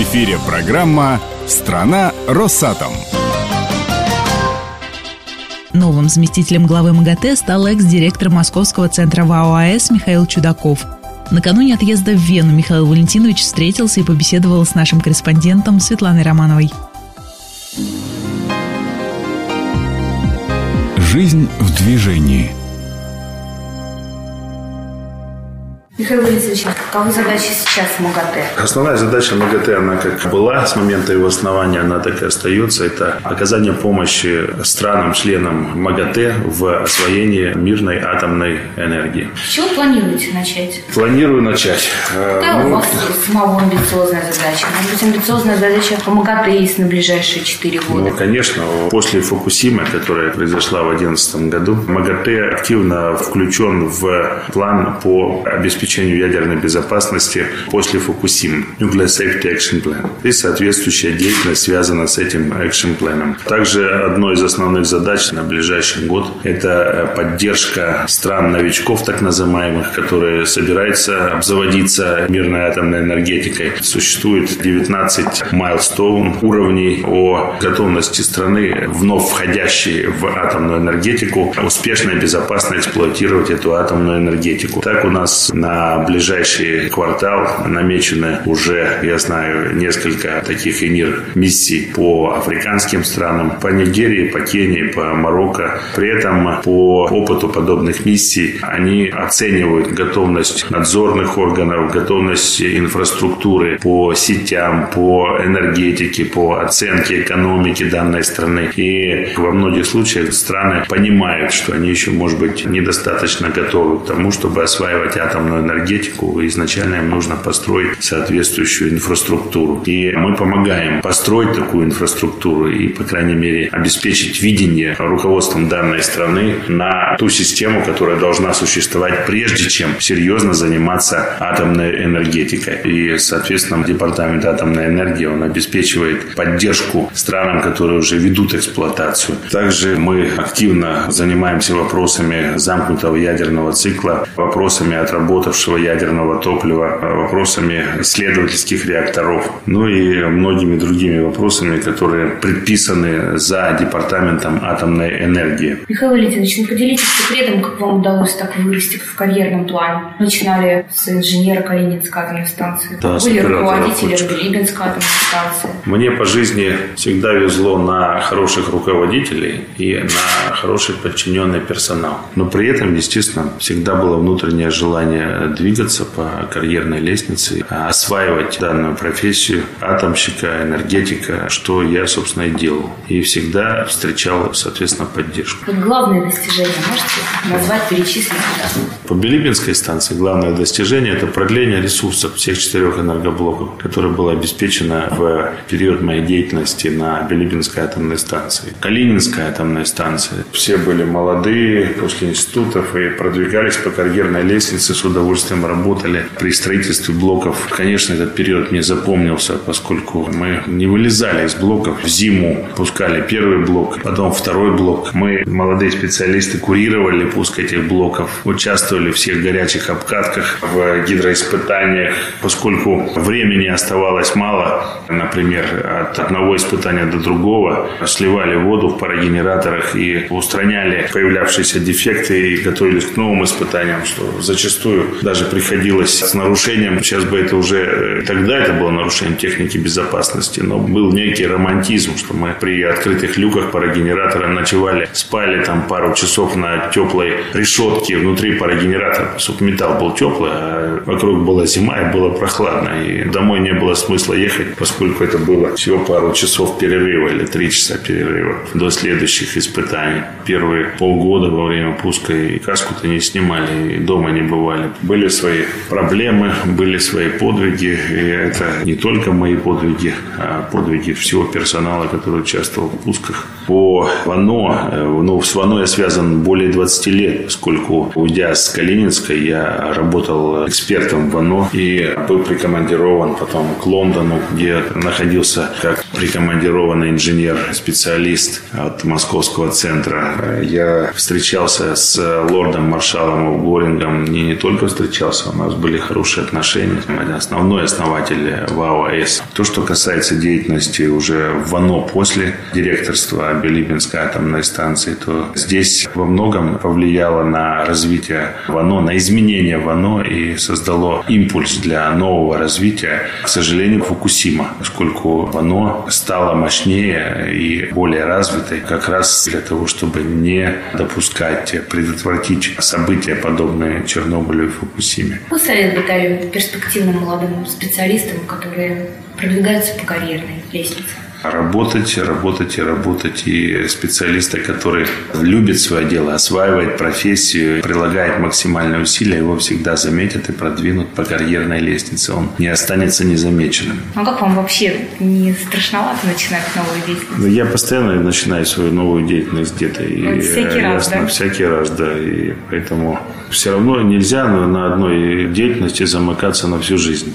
В эфире программа «Страна Росатом». Новым заместителем главы МАГАТЭ стал экс-директор Московского центра ВАО АЭС Михаил Чудаков. Накануне отъезда в Вену Михаил Валентинович встретился и побеседовал с нашим корреспондентом Светланой Романовой. Жизнь в движении – Михаил Борисович, каковы задачи сейчас МАГАТЭ? Основная задача МАГАТЭ, она как была с момента его основания, она так и остается. Это оказание помощи странам-членам МАГАТЭ в освоении мирной атомной энергии. С чего планируете начать? Планирую начать. Какая ну, у вас самого амбициозная задача? Может быть, амбициозная задача по МАГАТЭ есть на ближайшие 4 года? Ну, конечно. После Фукусимы, которая произошла в 2011 году, МАГАТЭ активно включен в план по обеспечению обеспечению ядерной безопасности после Фукусимы, Nuclear Safety Action Plan. И соответствующая деятельность связана с этим action планом. Также одной из основных задач на ближайший год – это поддержка стран-новичков, так называемых, которые собираются обзаводиться мирной атомной энергетикой. Существует 19 майлстоун уровней о готовности страны, вновь входящей в атомную энергетику, успешно и безопасно эксплуатировать эту атомную энергетику. Так у нас на на ближайший квартал намечены уже, я знаю, несколько таких ИНИР миссий по африканским странам, по Нигерии, по Кении, по Марокко. При этом по опыту подобных миссий они оценивают готовность надзорных органов, готовность инфраструктуры по сетям, по энергетике, по оценке экономики данной страны. И во многих случаях страны понимают, что они еще, может быть, недостаточно готовы к тому, чтобы осваивать атомную энергетику, изначально им нужно построить соответствующую инфраструктуру. И мы помогаем построить такую инфраструктуру и, по крайней мере, обеспечить видение руководством данной страны на ту систему, которая должна существовать прежде чем серьезно заниматься атомной энергетикой. И, соответственно, Департамент атомной энергии, он обеспечивает поддержку странам, которые уже ведут эксплуатацию. Также мы активно занимаемся вопросами замкнутого ядерного цикла, вопросами отработавшего бывшего ядерного топлива, вопросами исследовательских реакторов, ну и многими другими вопросами, которые предписаны за Департаментом атомной энергии. Михаил Валентинович, ну поделитесь секретом, как вам удалось так вырасти в карьерном плане. Начинали с инженера Калининской атомной станции, да, были руководителем Билибинской атомной станции. Мне по жизни всегда везло на хороших руководителей и на хороший подчиненный персонал. Но при этом, естественно, всегда было внутреннее желание двигаться по карьерной лестнице, осваивать данную профессию атомщика, энергетика, что я, собственно, и делал. И всегда встречал, соответственно, поддержку. Вот главное достижение можете назвать, перечислить? По Билибинской станции главное достижение – это продление ресурсов всех четырех энергоблоков, которое было обеспечено в период моей деятельности на Билибинской атомной станции. Калининская атомная станция. Все были молодые после институтов и продвигались по карьерной лестнице с удовольствием удовольствием работали при строительстве блоков. Конечно, этот период мне запомнился, поскольку мы не вылезали из блоков. В зиму пускали первый блок, потом второй блок. Мы, молодые специалисты, курировали пуск этих блоков, участвовали в всех горячих обкатках, в гидроиспытаниях. Поскольку времени оставалось мало, например, от одного испытания до другого, сливали воду в парогенераторах и устраняли появлявшиеся дефекты и готовились к новым испытаниям, что зачастую даже приходилось с нарушением, сейчас бы это уже, э, тогда это было нарушением техники безопасности, но был некий романтизм, что мы при открытых люках парогенератора ночевали, спали там пару часов на теплой решетке внутри парогенератора, чтобы металл был теплый, а вокруг была зима и было прохладно, и домой не было смысла ехать, поскольку это было всего пару часов перерыва или три часа перерыва до следующих испытаний. Первые полгода во время пуска и каску-то не снимали, и дома не бывали. Были свои проблемы, были свои подвиги. И это не только мои подвиги, а подвиги всего персонала, который участвовал в пусках. По ВАНО, э, ну, с ВАНО я связан более 20 лет, поскольку, уйдя с Калининской, я работал экспертом в ВАНО и был прикомандирован потом к Лондону, где находился как прикомандированный инженер-специалист от Московского центра. Я встречался с лордом-маршалом Горингом. Не, не только встречался, у нас были хорошие отношения. Основной основатель ВАО-АЭС. То, что касается деятельности уже в ВАНО после директорства Билибинской атомной станции, то здесь во многом повлияло на развитие ВАНО, на изменение ВАНО и создало импульс для нового развития. К сожалению, Фукусима, поскольку ВАНО стало мощнее и более развитой как раз для того, чтобы не допускать, предотвратить события, подобные Чернобылю и Фукусиме. Вы совет бы дали перспективным молодым специалистам, которые продвигаются по карьерной лестнице? Работать, работать и работать. И специалиста, который любит свое дело, осваивает профессию, прилагает максимальные усилия, его всегда заметят и продвинут по карьерной лестнице. Он не останется незамеченным. А как вам вообще не страшновато начинать новую деятельность? Я постоянно начинаю свою новую деятельность где-то. И, всякий раз, да? Всякий раз, да. И поэтому все равно нельзя на одной деятельности замыкаться на всю жизнь.